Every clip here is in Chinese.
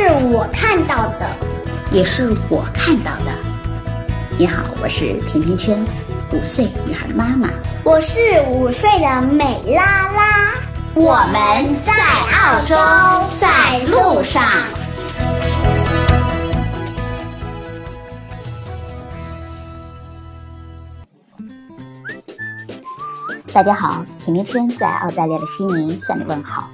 这是我看到的，也是我看到的。你好，我是甜甜圈，五岁女孩妈妈。我是五岁的美拉拉。我们在澳洲，在路上。大家好，甜甜圈在澳大利亚的悉尼向你问好。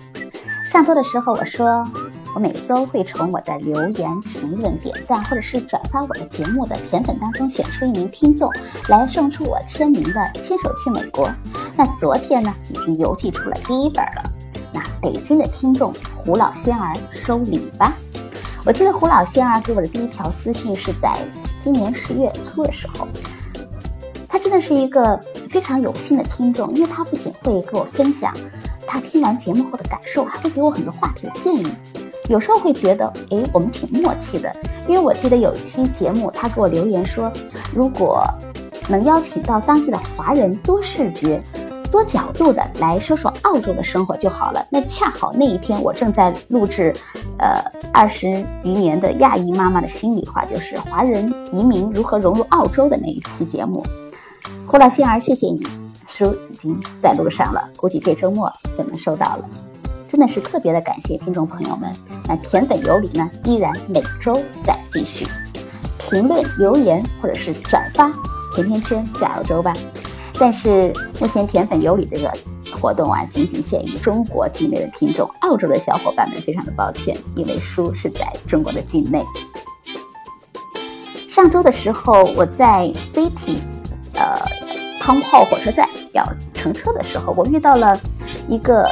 上周的时候我说，我每周会从我的留言、评论、点赞或者是转发我的节目的甜粉当中选出一名听众，来送出我签名的《牵手去美国》。那昨天呢，已经邮寄出了第一本了。那北京的听众胡老仙儿收礼吧。我记得胡老仙儿给我的第一条私信是在今年十月初的时候。他真的是一个非常有心的听众，因为他不仅会给我分享他听完节目后的感受，还会给我很多话题的建议。有时候会觉得，诶，我们挺默契的。因为我记得有一期节目，他给我留言说，如果能邀请到当地的华人多视觉、多角度的来说说澳洲的生活就好了。那恰好那一天我正在录制，呃，二十余年的亚裔妈妈的心里话，就是华人移民如何融入澳洲的那一期节目。胡老仙儿，谢谢你，书已经在路上了，估计这周末就能收到了。真的是特别的感谢听众朋友们。那甜粉有礼呢，依然每周在继续。评论、留言或者是转发甜甜圈在澳洲吧。但是目前甜粉有礼这个活动啊，仅仅限于中国境内的听众，澳洲的小伙伴们非常的抱歉，因为书是在中国的境内。上周的时候，我在 City。呃，汤泡火车站要乘车的时候，我遇到了一个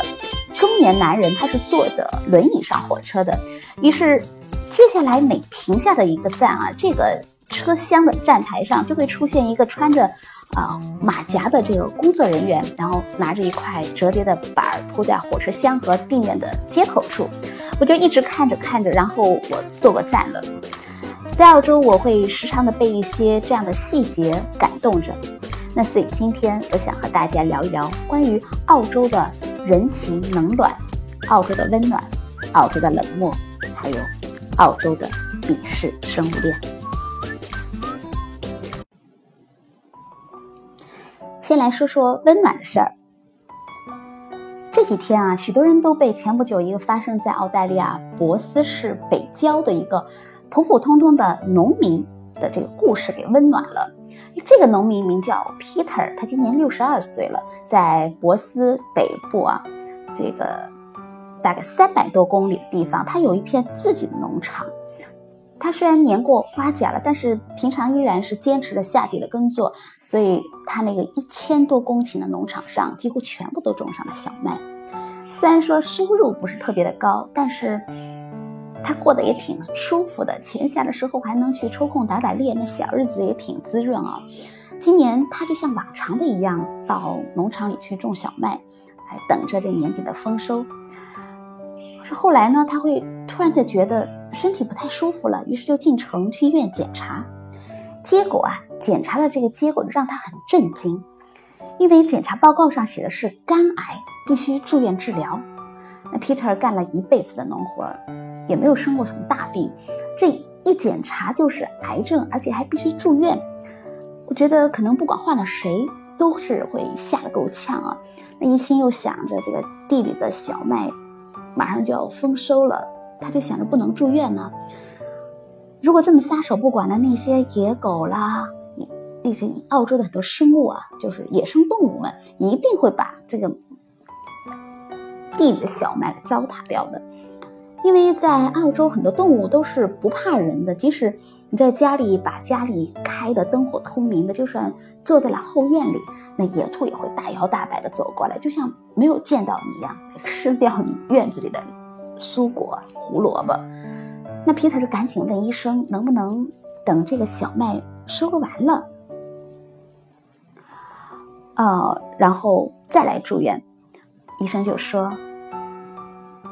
中年男人，他是坐着轮椅上火车的。于是，接下来每停下的一个站啊，这个车厢的站台上就会出现一个穿着啊马甲的这个工作人员，然后拿着一块折叠的板儿铺在火车厢和地面的接口处。我就一直看着看着，然后我坐过站了。在澳洲，我会时常的被一些这样的细节感动着。那所以今天我想和大家聊一聊关于澳洲的人情冷暖、澳洲的温暖、澳洲的冷漠，还有澳洲的鄙视生物链。先来说说温暖的事儿。这几天啊，许多人都被前不久一个发生在澳大利亚博斯市北郊的一个。普普通通的农民的这个故事给温暖了。这个农民名叫 Peter，他今年六十二岁了，在博斯北部啊，这个大概三百多公里的地方，他有一片自己的农场。他虽然年过花甲了，但是平常依然是坚持着下地的耕作，所以他那个一千多公顷的农场上几乎全部都种上了小麦。虽然说收入不是特别的高，但是。他过得也挺舒服的，闲暇的时候还能去抽空打打猎，那小日子也挺滋润啊。今年他就像往常的一样，到农场里去种小麦，来等着这年底的丰收。可是后来呢，他会突然的觉得身体不太舒服了，于是就进城去医院检查。结果啊，检查的这个结果让他很震惊，因为检查报告上写的是肝癌，必须住院治疗。那 Peter 干了一辈子的农活。也没有生过什么大病，这一检查就是癌症，而且还必须住院。我觉得可能不管换了谁，都是会吓得够呛啊。那一心又想着这个地里的小麦马上就要丰收了，他就想着不能住院呢。如果这么撒手不管的那些野狗啦，那些澳洲的很多生物啊，就是野生动物们，一定会把这个地里的小麦糟蹋掉的。因为在澳洲，很多动物都是不怕人的，即使你在家里把家里开的灯火通明的，就算坐在了后院里，那野兔也会大摇大摆的走过来，就像没有见到你一样，吃掉你院子里的蔬果、胡萝卜。那皮特就赶紧问医生，能不能等这个小麦收割完了，呃，然后再来住院。医生就说，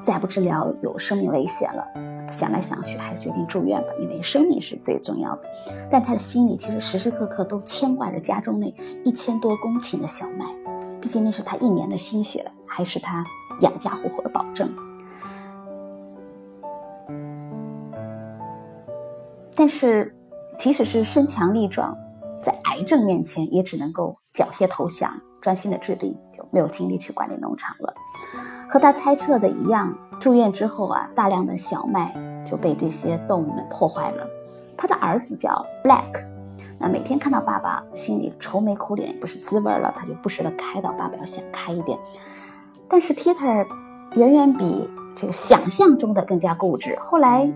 再不治疗有生命危险了。想来想去，还是决定住院吧，因为生命是最重要的。但他的心里其实时时刻刻都牵挂着家中那一千多公顷的小麦，毕竟那是他一年的心血了，还是他养家糊口的保证。但是，即使是身强力壮，在癌症面前也只能够缴械投降，专心的治病，就没有精力去管理农场了。和他猜测的一样，住院之后啊，大量的小麦就被这些动物们破坏了。他的儿子叫 Black，那每天看到爸爸，心里愁眉苦脸，不是滋味了，他就不时的开导爸爸要想开一点。但是 Peter 远远比这个想象中的更加固执。后来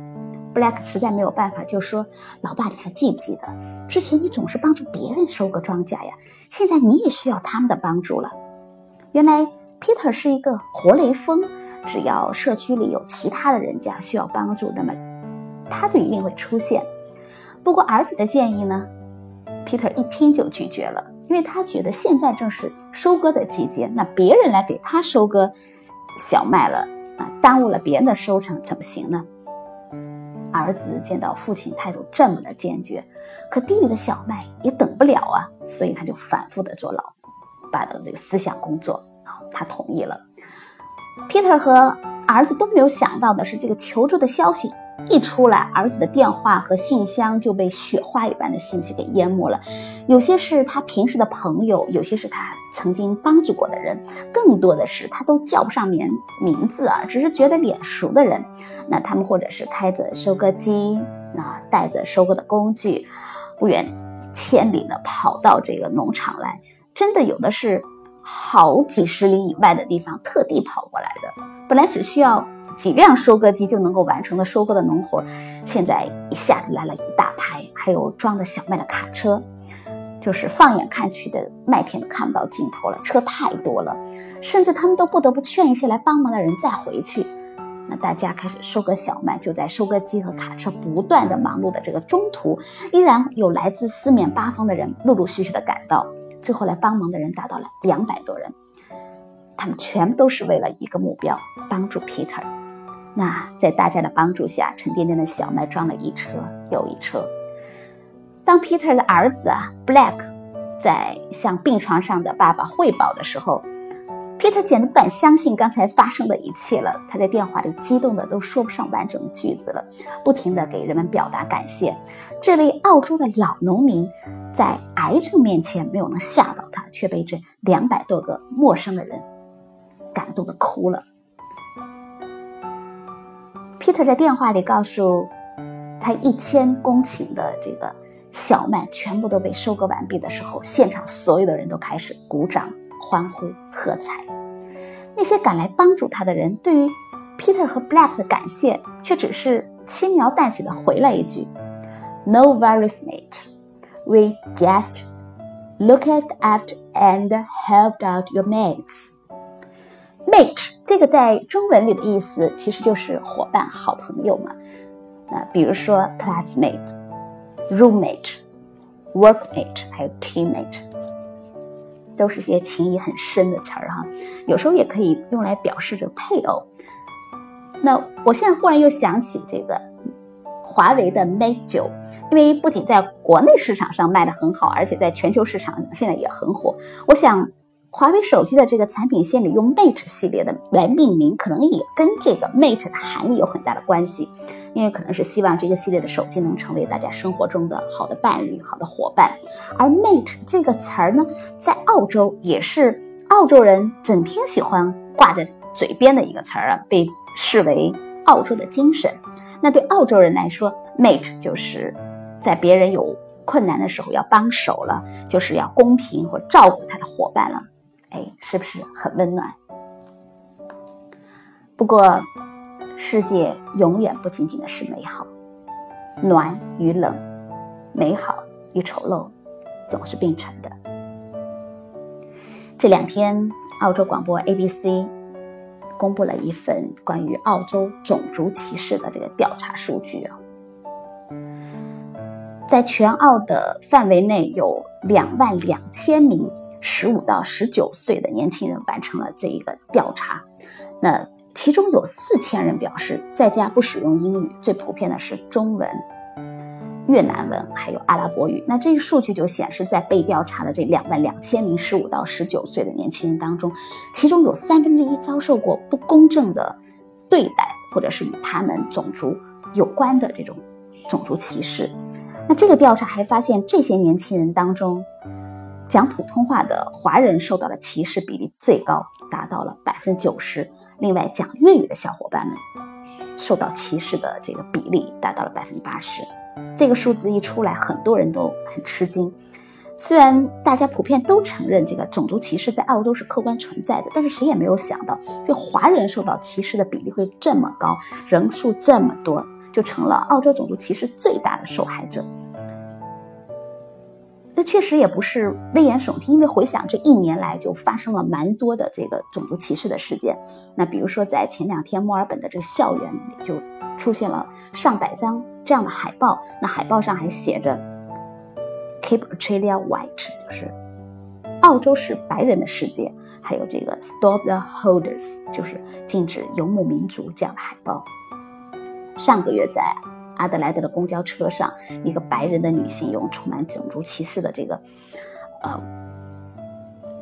Black 实在没有办法，就说：“老爸，你还记不记得之前你总是帮助别人收割庄稼呀？现在你也需要他们的帮助了。”原来。Peter 是一个活雷锋，只要社区里有其他的人家需要帮助，那么他就一定会出现。不过儿子的建议呢，Peter 一听就拒绝了，因为他觉得现在正是收割的季节，那别人来给他收割小麦了啊，耽误了别人的收成怎么行呢？儿子见到父亲态度这么的坚决，可地里的小麦也等不了啊，所以他就反复的做老爸的这个思想工作。他同意了。Peter 和儿子都没有想到的是，这个求助的消息一出来，儿子的电话和信箱就被雪花一般的信息给淹没了。有些是他平时的朋友，有些是他曾经帮助过的人，更多的是他都叫不上名名字啊，只是觉得脸熟的人。那他们或者是开着收割机，那带着收割的工具，不远千里的跑到这个农场来，真的有的是。好几十里以外的地方特地跑过来的，本来只需要几辆收割机就能够完成的收割的农活，现在一下子来了一大排，还有装着小麦的卡车，就是放眼看去的麦田都看不到尽头了，车太多了，甚至他们都不得不劝一些来帮忙的人再回去。那大家开始收割小麦，就在收割机和卡车不断的忙碌的这个中途，依然有来自四面八方的人陆陆续续的赶到。最后来帮忙的人达到了两百多人，他们全部都是为了一个目标，帮助 Peter。那在大家的帮助下，沉甸甸的小麦装了一车又一车。当 Peter 的儿子啊 Black 在向病床上的爸爸汇报的时候，Peter 简直不敢相信刚才发生的一切了。他在电话里激动的都说不上完整的句子了，不停的给人们表达感谢。这位澳洲的老农民。在癌症面前没有能吓到他，却被这两百多个陌生的人感动的哭了。Peter 在电话里告诉他，一千公顷的这个小麦全部都被收割完毕的时候，现场所有的人都开始鼓掌、欢呼、喝彩。那些赶来帮助他的人，对于 Peter 和 Black 的感谢，却只是轻描淡写的回了一句：“No worries, mate。” We just looked at and helped out your mates. Mate 这个在中文里的意思其实就是伙伴、好朋友嘛。那比如说 classmate、roommate、workmate，还有 teammate， 都是些情谊很深的词儿哈。有时候也可以用来表示着配偶。那我现在忽然又想起这个华为的 Mate 九。因为不仅在国内市场上卖的很好，而且在全球市场现在也很火。我想，华为手机的这个产品线里用 Mate 系列的来命名，可能也跟这个 Mate 的含义有很大的关系。因为可能是希望这个系列的手机能成为大家生活中的好的伴侣、好的伙伴。而 Mate 这个词儿呢，在澳洲也是澳洲人整天喜欢挂在嘴边的一个词儿啊，被视为澳洲的精神。那对澳洲人来说，Mate 就是。在别人有困难的时候要帮手了，就是要公平或照顾他的伙伴了，哎，是不是很温暖？不过，世界永远不仅仅的是美好，暖与冷，美好与丑陋，总是并存的。这两天，澳洲广播 ABC 公布了一份关于澳洲种族歧视的这个调查数据啊，在全澳的范围内有两万两千名十五到十九岁的年轻人完成了这一个调查，那其中有四千人表示在家不使用英语，最普遍的是中文。越南文还有阿拉伯语，那这个数据就显示，在被调查的这两万两千名十五到十九岁的年轻人当中，其中有三分之一遭受过不公正的对待，或者是与他们种族有关的这种种族歧视。那这个调查还发现，这些年轻人当中，讲普通话的华人受到的歧视比例最高，达到了百分之九十。另外，讲粤语的小伙伴们受到歧视的这个比例达到了百分之八十。这个数字一出来，很多人都很吃惊。虽然大家普遍都承认这个种族歧视在澳洲是客观存在的，但是谁也没有想到，这华人受到歧视的比例会这么高，人数这么多，就成了澳洲种族歧视最大的受害者。这确实也不是危言耸听，因为回想这一年来就发生了蛮多的这个种族歧视的事件。那比如说在前两天，墨尔本的这个校园里就出现了上百张。这样的海报，那海报上还写着 “Keep Australia White”，就是澳洲是白人的世界；还有这个 “Stop the Holders”，就是禁止游牧民族这样的海报。上个月在阿德莱德的公交车上，一个白人的女性用充满种族歧视的这个呃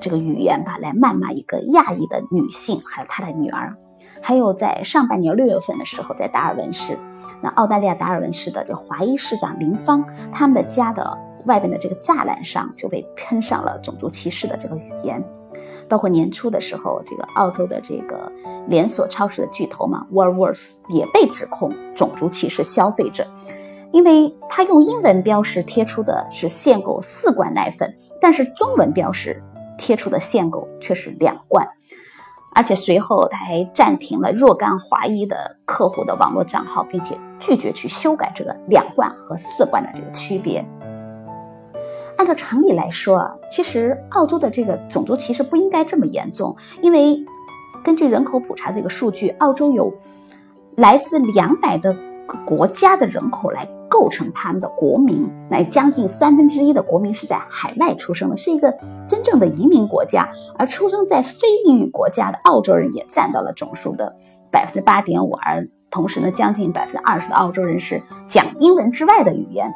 这个语言吧，来谩骂一个亚裔的女性，还有她的女儿。还有在上半年六月份的时候，在达尔文市。那澳大利亚达尔文市的这华裔市长林芳，他们的家的外边的这个栅栏上就被喷上了种族歧视的这个语言，包括年初的时候，这个澳洲的这个连锁超市的巨头嘛，Woolworths 也被指控种族歧视消费者，因为他用英文标识贴出的是限购四罐奶粉，但是中文标识贴出的限购却是两罐。而且随后他还暂停了若干华裔的客户的网络账号，并且拒绝去修改这个两罐和四罐的这个区别。按照常理来说啊，其实澳洲的这个种族歧视不应该这么严重，因为根据人口普查这个数据，澳洲有来自两百的国家的人口来。构成他们的国民，那将近三分之一的国民是在海外出生的，是一个真正的移民国家。而出生在非英语国家的澳洲人也占到了总数的百分之八点五，而同时呢，将近百分之二十的澳洲人是讲英文之外的语言。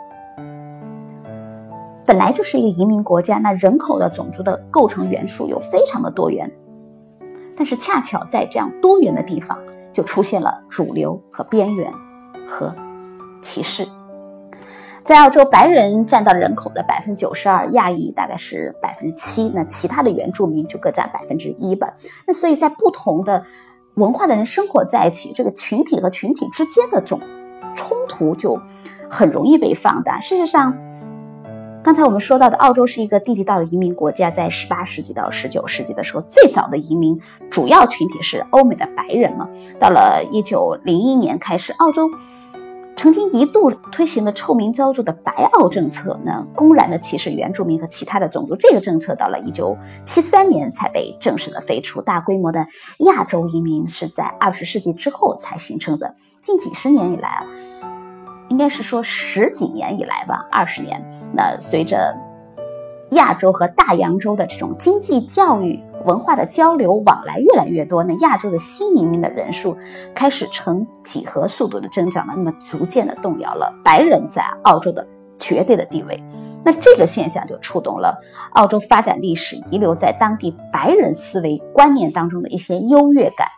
本来就是一个移民国家，那人口的种族的构成元素又非常的多元，但是恰巧在这样多元的地方，就出现了主流和边缘和歧视。在澳洲，白人占到人口的百分之九十二，亚裔大概是百分之七，那其他的原住民就各占百分之一吧。那所以在不同的文化的人生活在一起，这个群体和群体之间的种冲突就很容易被放大。事实上，刚才我们说到的澳洲是一个地地道的移民国家，在十八世纪到十九世纪的时候，最早的移民主要群体是欧美的白人嘛。到了一九零一年开始，澳洲。曾经一度推行了臭名昭著的“白澳政策”，呢，公然的歧视原住民和其他的种族。这个政策到了一九七三年才被正式的废除。大规模的亚洲移民是在二十世纪之后才形成的。近几十年以来啊，应该是说十几年以来吧，二十年。那随着亚洲和大洋洲的这种经济、教育。文化的交流往来越来越多，那亚洲的新移民的人数开始呈几何速度的增长了，那么逐渐的动摇了白人在澳洲的绝对的地位。那这个现象就触动了澳洲发展历史遗留在当地白人思维观念当中的一些优越感，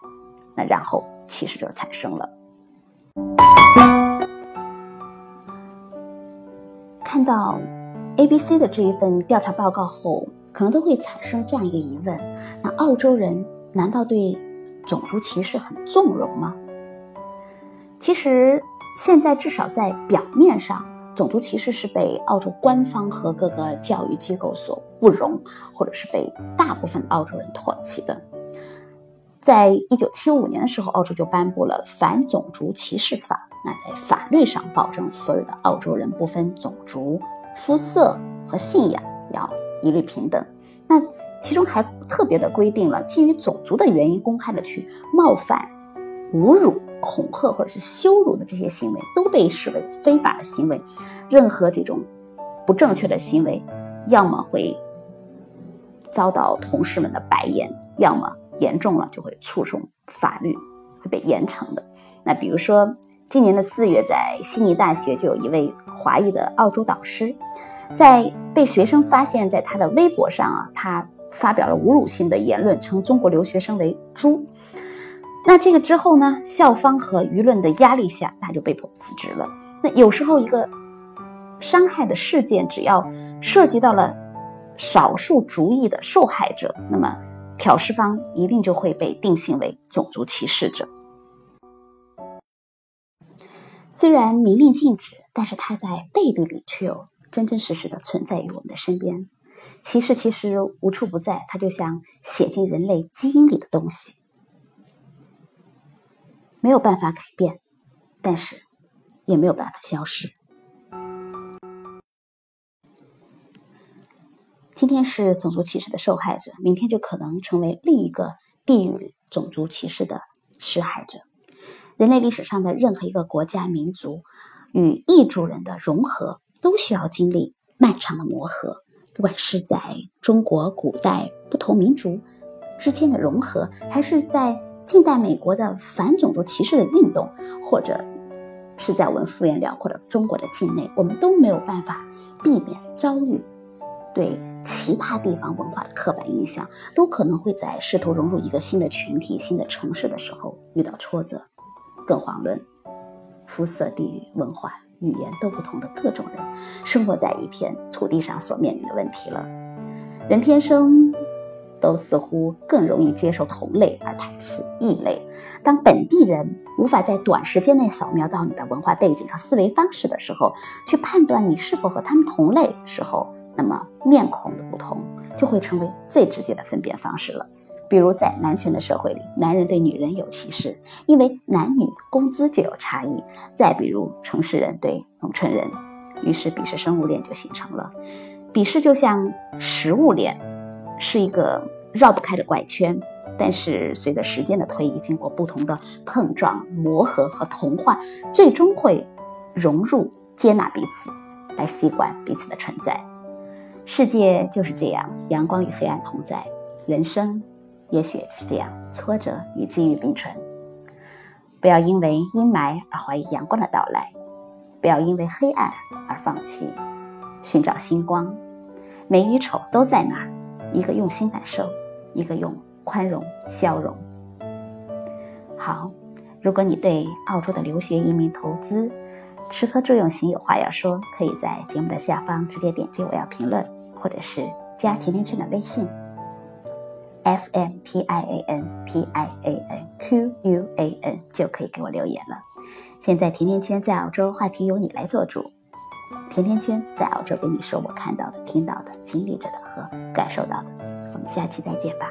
那然后其实就产生了。看到 ABC 的这一份调查报告后。可能都会产生这样一个疑问：那澳洲人难道对种族歧视很纵容吗？其实，现在至少在表面上，种族歧视是被澳洲官方和各个教育机构所不容，或者是被大部分澳洲人唾弃的。在一九七五年的时候，澳洲就颁布了反种族歧视法，那在法律上保证所有的澳洲人不分种族、肤色和信仰要。一律平等。那其中还特别的规定了，基于种族的原因公开的去冒犯、侮辱、恐吓或者是羞辱的这些行为，都被视为非法的行为。任何这种不正确的行为，要么会遭到同事们的白眼，要么严重了就会触碰法律，会被严惩的。那比如说，今年的四月，在悉尼大学就有一位华裔的澳洲导师，在被学生发现，在他的微博上啊，他。发表了侮辱性的言论，称中国留学生为“猪”。那这个之后呢？校方和舆论的压力下，他就被迫辞职了。那有时候一个伤害的事件，只要涉及到了少数族裔的受害者，那么挑事方一定就会被定性为种族歧视者。虽然明令禁止，但是它在背地里却有真真实实的存在于我们的身边。歧视其实无处不在，它就像写进人类基因里的东西，没有办法改变，但是也没有办法消失。今天是种族歧视的受害者，明天就可能成为另一个地域种族歧视的施害者。人类历史上的任何一个国家、民族与异族人的融合，都需要经历漫长的磨合。不管是在中国古代不同民族之间的融合，还是在近代美国的反种族歧视的运动，或者是在我们幅员辽阔的中国的境内，我们都没有办法避免遭遇对其他地方文化的刻板印象，都可能会在试图融入一个新的群体、新的城市的时候遇到挫折，更遑论肤色、地域、文化。语言都不同的各种人，生活在一片土地上所面临的问题了。人天生都似乎更容易接受同类而排斥异类。当本地人无法在短时间内扫描到你的文化背景和思维方式的时候，去判断你是否和他们同类时候，那么面孔的不同就会成为最直接的分辨方式了。比如在男权的社会里，男人对女人有歧视，因为男女工资就有差异。再比如城市人对农村人，于是鄙视生物链就形成了。鄙视就像食物链，是一个绕不开的怪圈。但是随着时间的推移，经过不同的碰撞、磨合和同化，最终会融入、接纳彼此，来习惯彼此的存在。世界就是这样，阳光与黑暗同在，人生。也许是这样，挫折与机遇并存。不要因为阴霾而怀疑阳光的到来，不要因为黑暗而放弃寻找星光。美与丑都在那儿，一个用心感受，一个用宽容消融。好，如果你对澳洲的留学移民投资、吃喝住用行有话要说，可以在节目的下方直接点击我要评论，或者是加甜甜圈的微信。F m p i a n p i a n q u a n 就可以给我留言了。现在甜甜圈在澳洲，话题由你来做主。甜甜圈在澳洲给你说我看到的、听到的、经历着的和感受到的。我们下期再见吧。